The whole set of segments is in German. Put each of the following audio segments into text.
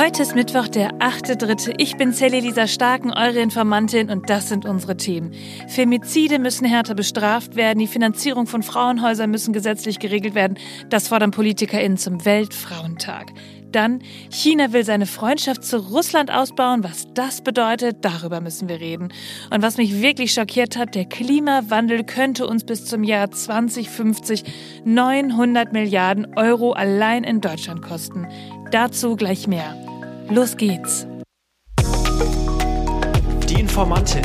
Heute ist Mittwoch, der 8.3. Ich bin Sally Lisa Starken, eure Informantin und das sind unsere Themen. Femizide müssen härter bestraft werden, die Finanzierung von Frauenhäusern müssen gesetzlich geregelt werden. Das fordern PolitikerInnen zum Weltfrauentag. Dann, China will seine Freundschaft zu Russland ausbauen. Was das bedeutet, darüber müssen wir reden. Und was mich wirklich schockiert hat, der Klimawandel könnte uns bis zum Jahr 2050 900 Milliarden Euro allein in Deutschland kosten. Dazu gleich mehr. Los geht's. Die Informantin.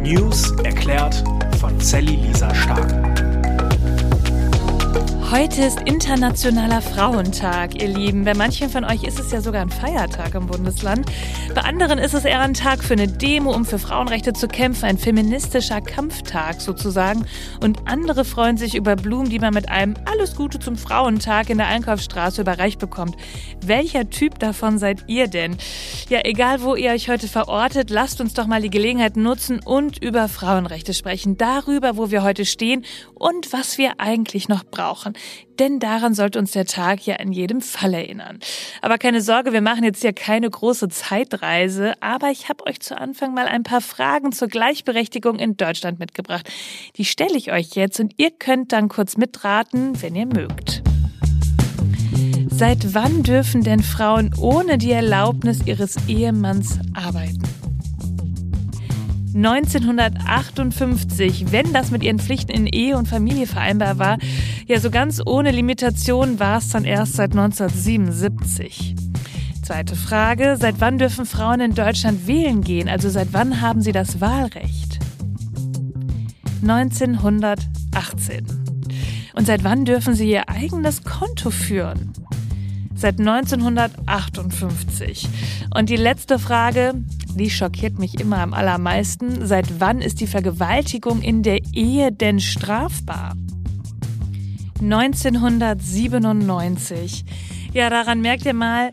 News erklärt von Sally Lisa Stark. Heute ist Internationaler Frauentag, ihr Lieben. Bei manchen von euch ist es ja sogar ein Feiertag im Bundesland. Bei anderen ist es eher ein Tag für eine Demo, um für Frauenrechte zu kämpfen, ein feministischer Kampftag sozusagen. Und andere freuen sich über Blumen, die man mit einem Alles Gute zum Frauentag in der Einkaufsstraße überreicht bekommt. Welcher Typ davon seid ihr denn? Ja, egal wo ihr euch heute verortet, lasst uns doch mal die Gelegenheit nutzen und über Frauenrechte sprechen. Darüber, wo wir heute stehen und was wir eigentlich noch brauchen denn daran sollte uns der Tag ja in jedem Fall erinnern. Aber keine Sorge, wir machen jetzt ja keine große Zeitreise, aber ich habe euch zu Anfang mal ein paar Fragen zur Gleichberechtigung in Deutschland mitgebracht. Die stelle ich euch jetzt und ihr könnt dann kurz mitraten, wenn ihr mögt. Seit wann dürfen denn Frauen ohne die Erlaubnis ihres Ehemanns arbeiten? 1958, wenn das mit ihren Pflichten in Ehe und Familie vereinbar war. Ja, so ganz ohne Limitation war es dann erst seit 1977. Zweite Frage, seit wann dürfen Frauen in Deutschland wählen gehen? Also seit wann haben sie das Wahlrecht? 1918. Und seit wann dürfen sie ihr eigenes Konto führen? Seit 1958. Und die letzte Frage, die schockiert mich immer am allermeisten. Seit wann ist die Vergewaltigung in der Ehe denn strafbar? 1997. Ja, daran merkt ihr mal,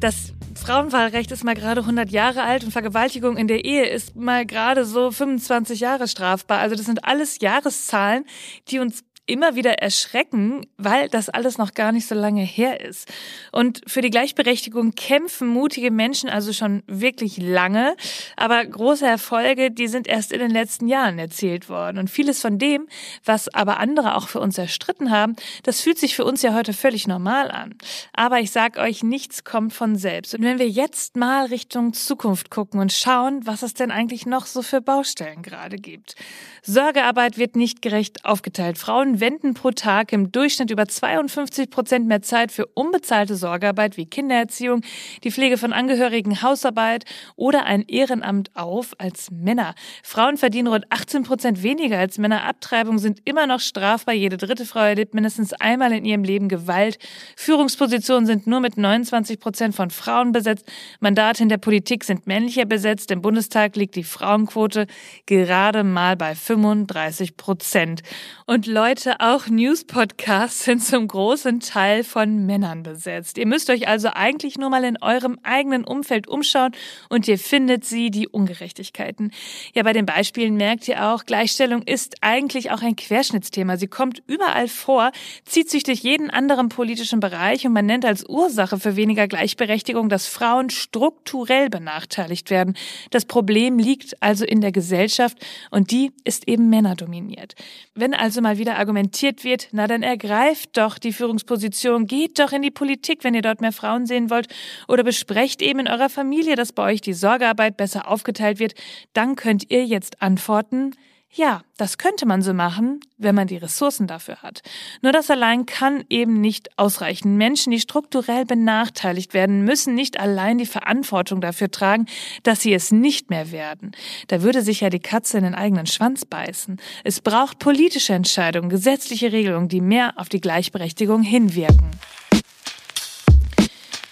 dass Frauenwahlrecht ist mal gerade 100 Jahre alt und Vergewaltigung in der Ehe ist mal gerade so 25 Jahre strafbar. Also das sind alles Jahreszahlen, die uns immer wieder erschrecken, weil das alles noch gar nicht so lange her ist. Und für die Gleichberechtigung kämpfen mutige Menschen also schon wirklich lange, aber große Erfolge, die sind erst in den letzten Jahren erzielt worden. Und vieles von dem, was aber andere auch für uns erstritten haben, das fühlt sich für uns ja heute völlig normal an. Aber ich sag euch, nichts kommt von selbst. Und wenn wir jetzt mal Richtung Zukunft gucken und schauen, was es denn eigentlich noch so für Baustellen gerade gibt. Sorgearbeit wird nicht gerecht aufgeteilt. Frauen wenden pro Tag im Durchschnitt über 52 Prozent mehr Zeit für unbezahlte Sorgearbeit wie Kindererziehung, die Pflege von Angehörigen, Hausarbeit oder ein Ehrenamt auf als Männer. Frauen verdienen rund 18 Prozent weniger als Männer. Abtreibungen sind immer noch strafbar. Jede dritte Frau erlebt mindestens einmal in ihrem Leben Gewalt. Führungspositionen sind nur mit 29 Prozent von Frauen besetzt. Mandate in der Politik sind männlicher besetzt. Im Bundestag liegt die Frauenquote gerade mal bei 35 Prozent. Und Leute, Leute, auch News-Podcasts sind zum großen Teil von Männern besetzt. Ihr müsst euch also eigentlich nur mal in eurem eigenen Umfeld umschauen und ihr findet sie, die Ungerechtigkeiten. Ja, bei den Beispielen merkt ihr auch, Gleichstellung ist eigentlich auch ein Querschnittsthema. Sie kommt überall vor, zieht sich durch jeden anderen politischen Bereich und man nennt als Ursache für weniger Gleichberechtigung, dass Frauen strukturell benachteiligt werden. Das Problem liegt also in der Gesellschaft und die ist eben männerdominiert. Wenn also mal wieder Argumente argumentiert wird, na dann ergreift doch die Führungsposition, geht doch in die Politik, wenn ihr dort mehr Frauen sehen wollt, oder besprecht eben in eurer Familie, dass bei euch die Sorgearbeit besser aufgeteilt wird, dann könnt ihr jetzt antworten, ja, das könnte man so machen, wenn man die Ressourcen dafür hat. Nur das allein kann eben nicht ausreichen. Menschen, die strukturell benachteiligt werden, müssen nicht allein die Verantwortung dafür tragen, dass sie es nicht mehr werden. Da würde sich ja die Katze in den eigenen Schwanz beißen. Es braucht politische Entscheidungen, gesetzliche Regelungen, die mehr auf die Gleichberechtigung hinwirken.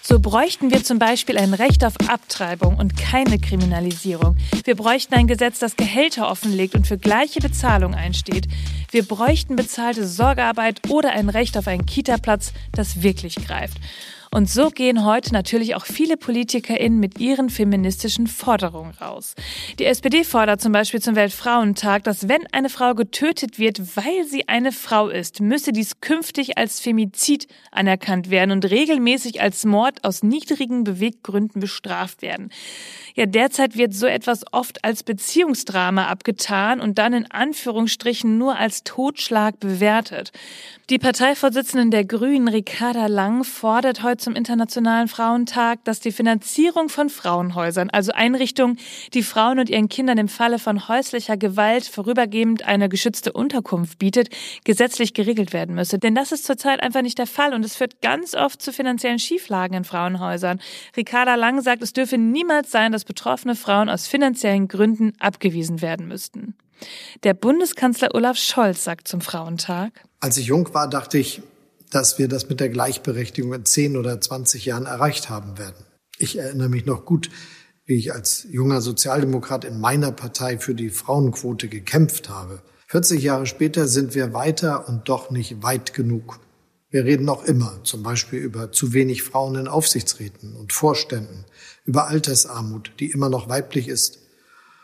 So bräuchten wir zum Beispiel ein Recht auf Abtreibung und keine Kriminalisierung. Wir bräuchten ein Gesetz, das Gehälter offenlegt und für gleiche Bezahlung einsteht. Wir bräuchten bezahlte Sorgearbeit oder ein Recht auf einen Kita-Platz, das wirklich greift. Und so gehen heute natürlich auch viele PolitikerInnen mit ihren feministischen Forderungen raus. Die SPD fordert zum Beispiel zum Weltfrauentag, dass wenn eine Frau getötet wird, weil sie eine Frau ist, müsse dies künftig als Femizid anerkannt werden und regelmäßig als Mord aus niedrigen Beweggründen bestraft werden. Ja, derzeit wird so etwas oft als Beziehungsdrama abgetan und dann in Anführungsstrichen nur als Totschlag bewertet. Die Parteivorsitzende der Grünen, Ricarda Lang, fordert heute zum Internationalen Frauentag, dass die Finanzierung von Frauenhäusern, also Einrichtungen, die Frauen und ihren Kindern im Falle von häuslicher Gewalt vorübergehend eine geschützte Unterkunft bietet, gesetzlich geregelt werden müsse. Denn das ist zurzeit einfach nicht der Fall und es führt ganz oft zu finanziellen Schieflagen in Frauenhäusern. Ricarda Lang sagt, es dürfe niemals sein, dass betroffene Frauen aus finanziellen Gründen abgewiesen werden müssten. Der Bundeskanzler Olaf Scholz sagt zum Frauentag, als ich jung war, dachte ich, dass wir das mit der Gleichberechtigung in 10 oder 20 Jahren erreicht haben werden. Ich erinnere mich noch gut, wie ich als junger Sozialdemokrat in meiner Partei für die Frauenquote gekämpft habe. 40 Jahre später sind wir weiter und doch nicht weit genug. Wir reden noch immer zum Beispiel über zu wenig Frauen in Aufsichtsräten und Vorständen, über Altersarmut, die immer noch weiblich ist,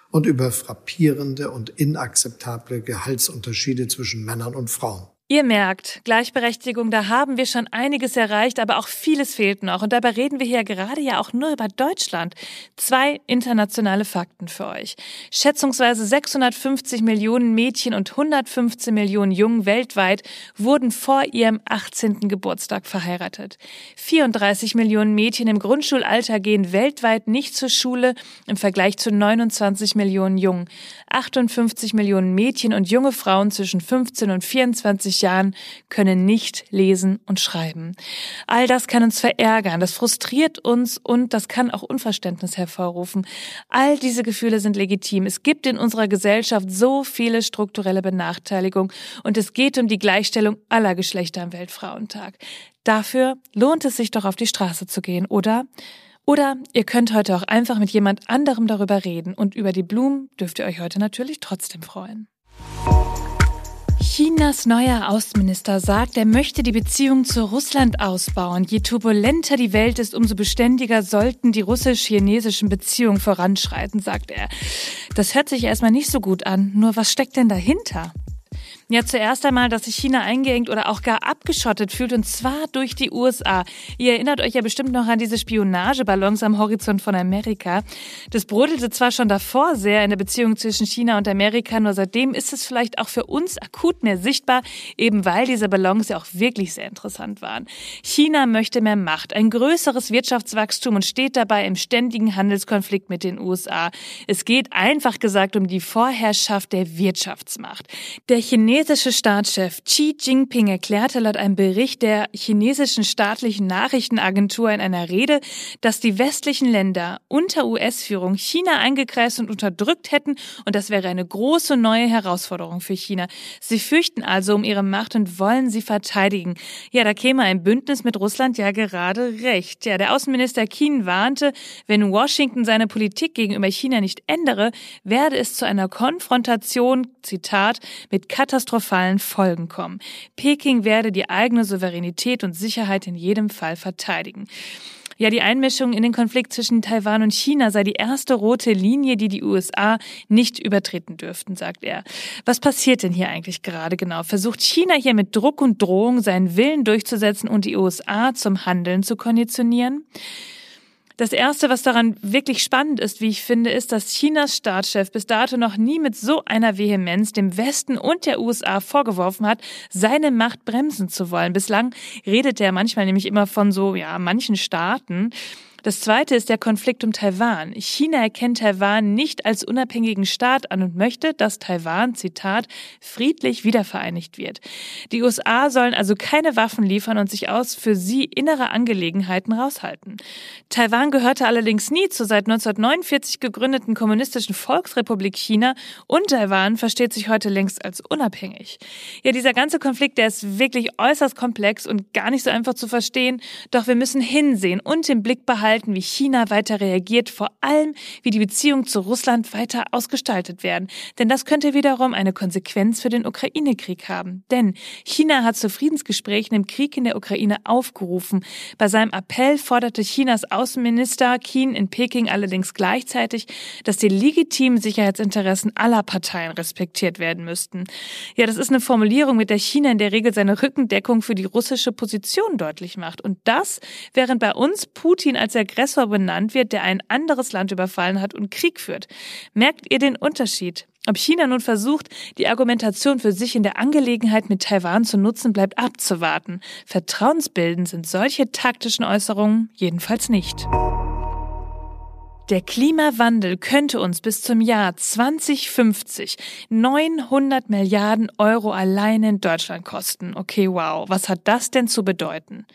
und über frappierende und inakzeptable Gehaltsunterschiede zwischen Männern und Frauen. Ihr merkt, Gleichberechtigung, da haben wir schon einiges erreicht, aber auch vieles fehlt noch. Und dabei reden wir hier gerade ja auch nur über Deutschland. Zwei internationale Fakten für euch. Schätzungsweise 650 Millionen Mädchen und 115 Millionen Jungen weltweit wurden vor ihrem 18. Geburtstag verheiratet. 34 Millionen Mädchen im Grundschulalter gehen weltweit nicht zur Schule im Vergleich zu 29 Millionen Jungen. 58 Millionen Mädchen und junge Frauen zwischen 15 und 24 Jahren können nicht lesen und schreiben. All das kann uns verärgern, das frustriert uns und das kann auch Unverständnis hervorrufen. All diese Gefühle sind legitim. Es gibt in unserer Gesellschaft so viele strukturelle Benachteiligungen und es geht um die Gleichstellung aller Geschlechter am Weltfrauentag. Dafür lohnt es sich doch auf die Straße zu gehen, oder? Oder ihr könnt heute auch einfach mit jemand anderem darüber reden und über die Blumen dürft ihr euch heute natürlich trotzdem freuen. Chinas neuer Außenminister sagt, er möchte die Beziehung zu Russland ausbauen. Je turbulenter die Welt ist, umso beständiger sollten die russisch-chinesischen Beziehungen voranschreiten, sagt er. Das hört sich erstmal nicht so gut an. Nur was steckt denn dahinter? Ja, zuerst einmal, dass sich China eingeengt oder auch gar abgeschottet fühlt und zwar durch die USA. Ihr erinnert euch ja bestimmt noch an diese Spionageballons am Horizont von Amerika. Das brodelte zwar schon davor sehr in der Beziehung zwischen China und Amerika, nur seitdem ist es vielleicht auch für uns akut mehr sichtbar, eben weil diese Ballons ja auch wirklich sehr interessant waren. China möchte mehr Macht, ein größeres Wirtschaftswachstum und steht dabei im ständigen Handelskonflikt mit den USA. Es geht einfach gesagt um die Vorherrschaft der Wirtschaftsmacht. Der Chinesen chinesische Staatschef Xi Jinping erklärte laut einem Bericht der chinesischen staatlichen Nachrichtenagentur in einer Rede, dass die westlichen Länder unter US-Führung China eingekreist und unterdrückt hätten und das wäre eine große neue Herausforderung für China. Sie fürchten also um ihre Macht und wollen sie verteidigen. Ja, da käme ein Bündnis mit Russland ja gerade recht. Ja, der Außenminister Qin warnte, wenn Washington seine Politik gegenüber China nicht ändere, werde es zu einer Konfrontation, Zitat, mit Katastrophen katastrophalen Folgen kommen. Peking werde die eigene Souveränität und Sicherheit in jedem Fall verteidigen. Ja, die Einmischung in den Konflikt zwischen Taiwan und China sei die erste rote Linie, die die USA nicht übertreten dürften, sagt er. Was passiert denn hier eigentlich gerade genau? Versucht China hier mit Druck und Drohung seinen Willen durchzusetzen und die USA zum Handeln zu konditionieren? Das Erste, was daran wirklich spannend ist, wie ich finde, ist, dass Chinas Staatschef bis dato noch nie mit so einer Vehemenz dem Westen und der USA vorgeworfen hat, seine Macht bremsen zu wollen. Bislang redet er manchmal nämlich immer von so, ja, manchen Staaten. Das zweite ist der Konflikt um Taiwan. China erkennt Taiwan nicht als unabhängigen Staat an und möchte, dass Taiwan, Zitat, friedlich wiedervereinigt wird. Die USA sollen also keine Waffen liefern und sich aus für sie innere Angelegenheiten raushalten. Taiwan gehörte allerdings nie zur seit 1949 gegründeten kommunistischen Volksrepublik China und Taiwan versteht sich heute längst als unabhängig. Ja, dieser ganze Konflikt, der ist wirklich äußerst komplex und gar nicht so einfach zu verstehen, doch wir müssen hinsehen und im Blick behalten, abhalten, wie China weiter reagiert, vor allem wie die Beziehungen zu Russland weiter ausgestaltet werden. Denn das könnte wiederum eine Konsequenz für den Ukraine-Krieg haben. Denn China hat zu Friedensgesprächen im Krieg in der Ukraine aufgerufen. Bei seinem Appell forderte Chinas Außenminister Qin in Peking allerdings gleichzeitig, dass die legitimen Sicherheitsinteressen aller Parteien respektiert werden müssten. Ja, das ist eine Formulierung, mit der China in der Regel seine Rückendeckung für die russische Position deutlich macht. Und das, während bei uns Putin als Aggressor benannt wird, der ein anderes Land überfallen hat und Krieg führt. Merkt ihr den Unterschied? Ob China nun versucht, die Argumentation für sich in der Angelegenheit mit Taiwan zu nutzen, bleibt abzuwarten. Vertrauensbildend sind solche taktischen Äußerungen jedenfalls nicht. Der Klimawandel könnte uns bis zum Jahr 2050 900 Milliarden Euro allein in Deutschland kosten. Okay, wow, was hat das denn zu bedeuten?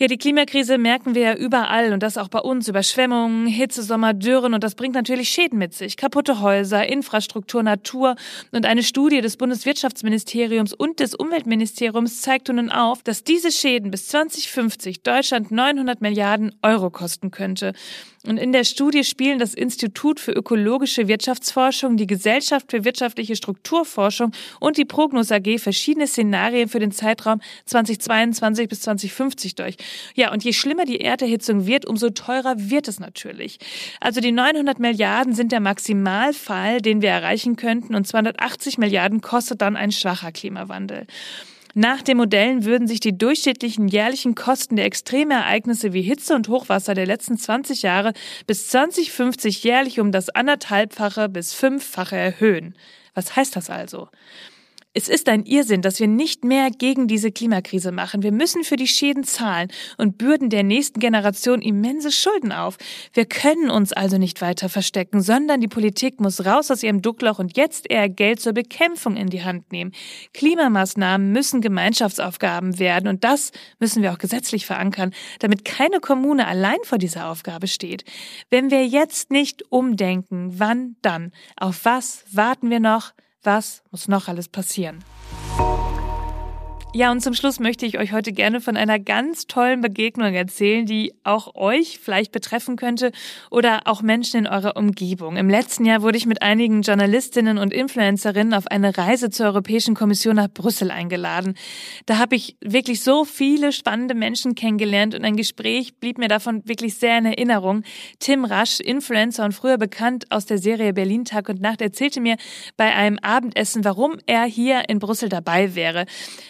Ja, die Klimakrise merken wir ja überall und das auch bei uns. Überschwemmungen, Hitze, Sommer, Dürren und das bringt natürlich Schäden mit sich. Kaputte Häuser, Infrastruktur, Natur und eine Studie des Bundeswirtschaftsministeriums und des Umweltministeriums zeigt nun auf, dass diese Schäden bis 2050 Deutschland 900 Milliarden Euro kosten könnte. Und in der Studie spielen das Institut für ökologische Wirtschaftsforschung, die Gesellschaft für wirtschaftliche Strukturforschung und die Prognos AG verschiedene Szenarien für den Zeitraum 2022 bis 2050 durch. Ja, und je schlimmer die Erderhitzung wird, umso teurer wird es natürlich. Also die 900 Milliarden sind der Maximalfall, den wir erreichen könnten und 280 Milliarden kostet dann ein schwacher Klimawandel. Nach den Modellen würden sich die durchschnittlichen jährlichen Kosten der Extremereignisse wie Hitze und Hochwasser der letzten 20 Jahre bis 2050 jährlich um das anderthalbfache bis fünffache erhöhen. Was heißt das also? Es ist ein Irrsinn, dass wir nicht mehr gegen diese Klimakrise machen. Wir müssen für die Schäden zahlen und bürden der nächsten Generation immense Schulden auf. Wir können uns also nicht weiter verstecken, sondern die Politik muss raus aus ihrem Duckloch und jetzt eher Geld zur Bekämpfung in die Hand nehmen. Klimamaßnahmen müssen Gemeinschaftsaufgaben werden und das müssen wir auch gesetzlich verankern, damit keine Kommune allein vor dieser Aufgabe steht. Wenn wir jetzt nicht umdenken, wann dann? Auf was warten wir noch? Was muss noch alles passieren? Ja, und zum Schluss möchte ich euch heute gerne von einer ganz tollen Begegnung erzählen, die auch euch vielleicht betreffen könnte oder auch Menschen in eurer Umgebung. Im letzten Jahr wurde ich mit einigen Journalistinnen und Influencerinnen auf eine Reise zur Europäischen Kommission nach Brüssel eingeladen. Da habe ich wirklich so viele spannende Menschen kennengelernt und ein Gespräch blieb mir davon wirklich sehr in Erinnerung. Tim Rasch, Influencer und früher bekannt aus der Serie Berlin Tag und Nacht, erzählte mir bei einem Abendessen, warum er hier in Brüssel dabei wäre.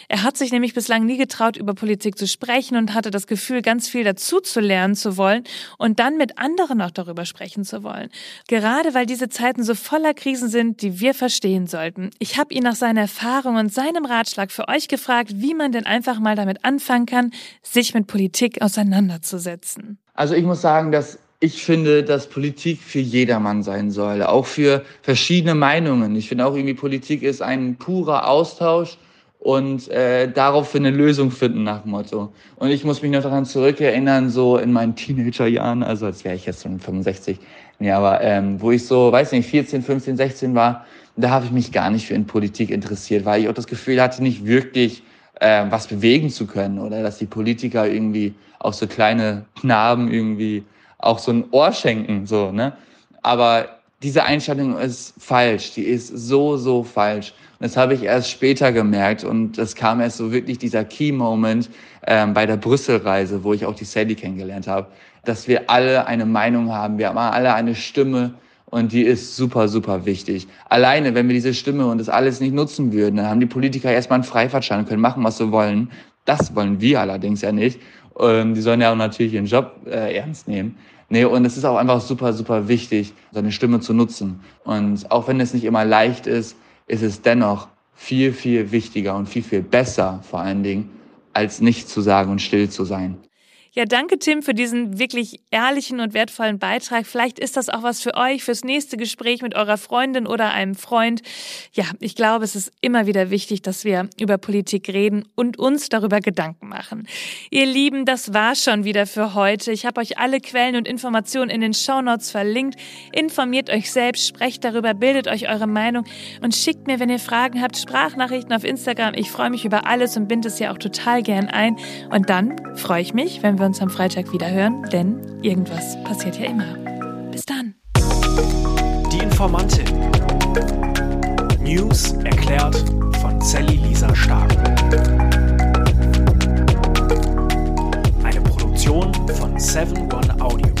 Er hat sich nämlich bislang nie getraut, über Politik zu sprechen und hatte das Gefühl, ganz viel dazu zu lernen zu wollen und dann mit anderen auch darüber sprechen zu wollen. Gerade weil diese Zeiten so voller Krisen sind, die wir verstehen sollten. Ich habe ihn nach seiner Erfahrung und seinem Ratschlag für euch gefragt, wie man denn einfach mal damit anfangen kann, sich mit Politik auseinanderzusetzen. Also ich muss sagen, dass ich finde, dass Politik für jedermann sein soll, auch für verschiedene Meinungen. Ich finde auch irgendwie Politik ist ein purer Austausch und äh, darauf eine Lösung finden nach dem Motto. Und ich muss mich noch daran zurückerinnern, so in meinen Teenagerjahren, also als wäre ich jetzt schon 65, ja, aber ähm, wo ich so, weiß nicht, 14, 15, 16 war, da habe ich mich gar nicht für in Politik interessiert, weil ich auch das Gefühl hatte, nicht wirklich äh, was bewegen zu können oder dass die Politiker irgendwie auch so kleine Knaben irgendwie auch so ein Ohr schenken, so, ne? Aber diese Einstellung ist falsch, die ist so, so falsch. Das habe ich erst später gemerkt und es kam erst so wirklich dieser Key-Moment ähm, bei der Brüssel-Reise, wo ich auch die Sally kennengelernt habe, dass wir alle eine Meinung haben, wir haben alle eine Stimme und die ist super, super wichtig. Alleine, wenn wir diese Stimme und das alles nicht nutzen würden, dann haben die Politiker erstmal einen Freifahrtschein und können machen, was sie wollen. Das wollen wir allerdings ja nicht. Ähm, die sollen ja auch natürlich ihren Job äh, ernst nehmen. Nee, und es ist auch einfach super, super wichtig, seine Stimme zu nutzen. Und auch wenn es nicht immer leicht ist, ist es dennoch viel, viel wichtiger und viel, viel besser vor allen Dingen, als nichts zu sagen und still zu sein. Ja, danke Tim für diesen wirklich ehrlichen und wertvollen Beitrag. Vielleicht ist das auch was für euch, fürs nächste Gespräch mit eurer Freundin oder einem Freund. Ja, ich glaube, es ist immer wieder wichtig, dass wir über Politik reden und uns darüber Gedanken machen. Ihr Lieben, das war schon wieder für heute. Ich habe euch alle Quellen und Informationen in den Shownotes verlinkt. Informiert euch selbst, sprecht darüber, bildet euch eure Meinung und schickt mir, wenn ihr Fragen habt, Sprachnachrichten auf Instagram. Ich freue mich über alles und binde es ja auch total gern ein. Und dann freue ich mich, wenn wir wir uns am Freitag wieder hören, denn irgendwas passiert ja immer. Bis dann. Die Informantin. News erklärt von Sally Lisa Stark. Eine Produktion von 7 One Audio.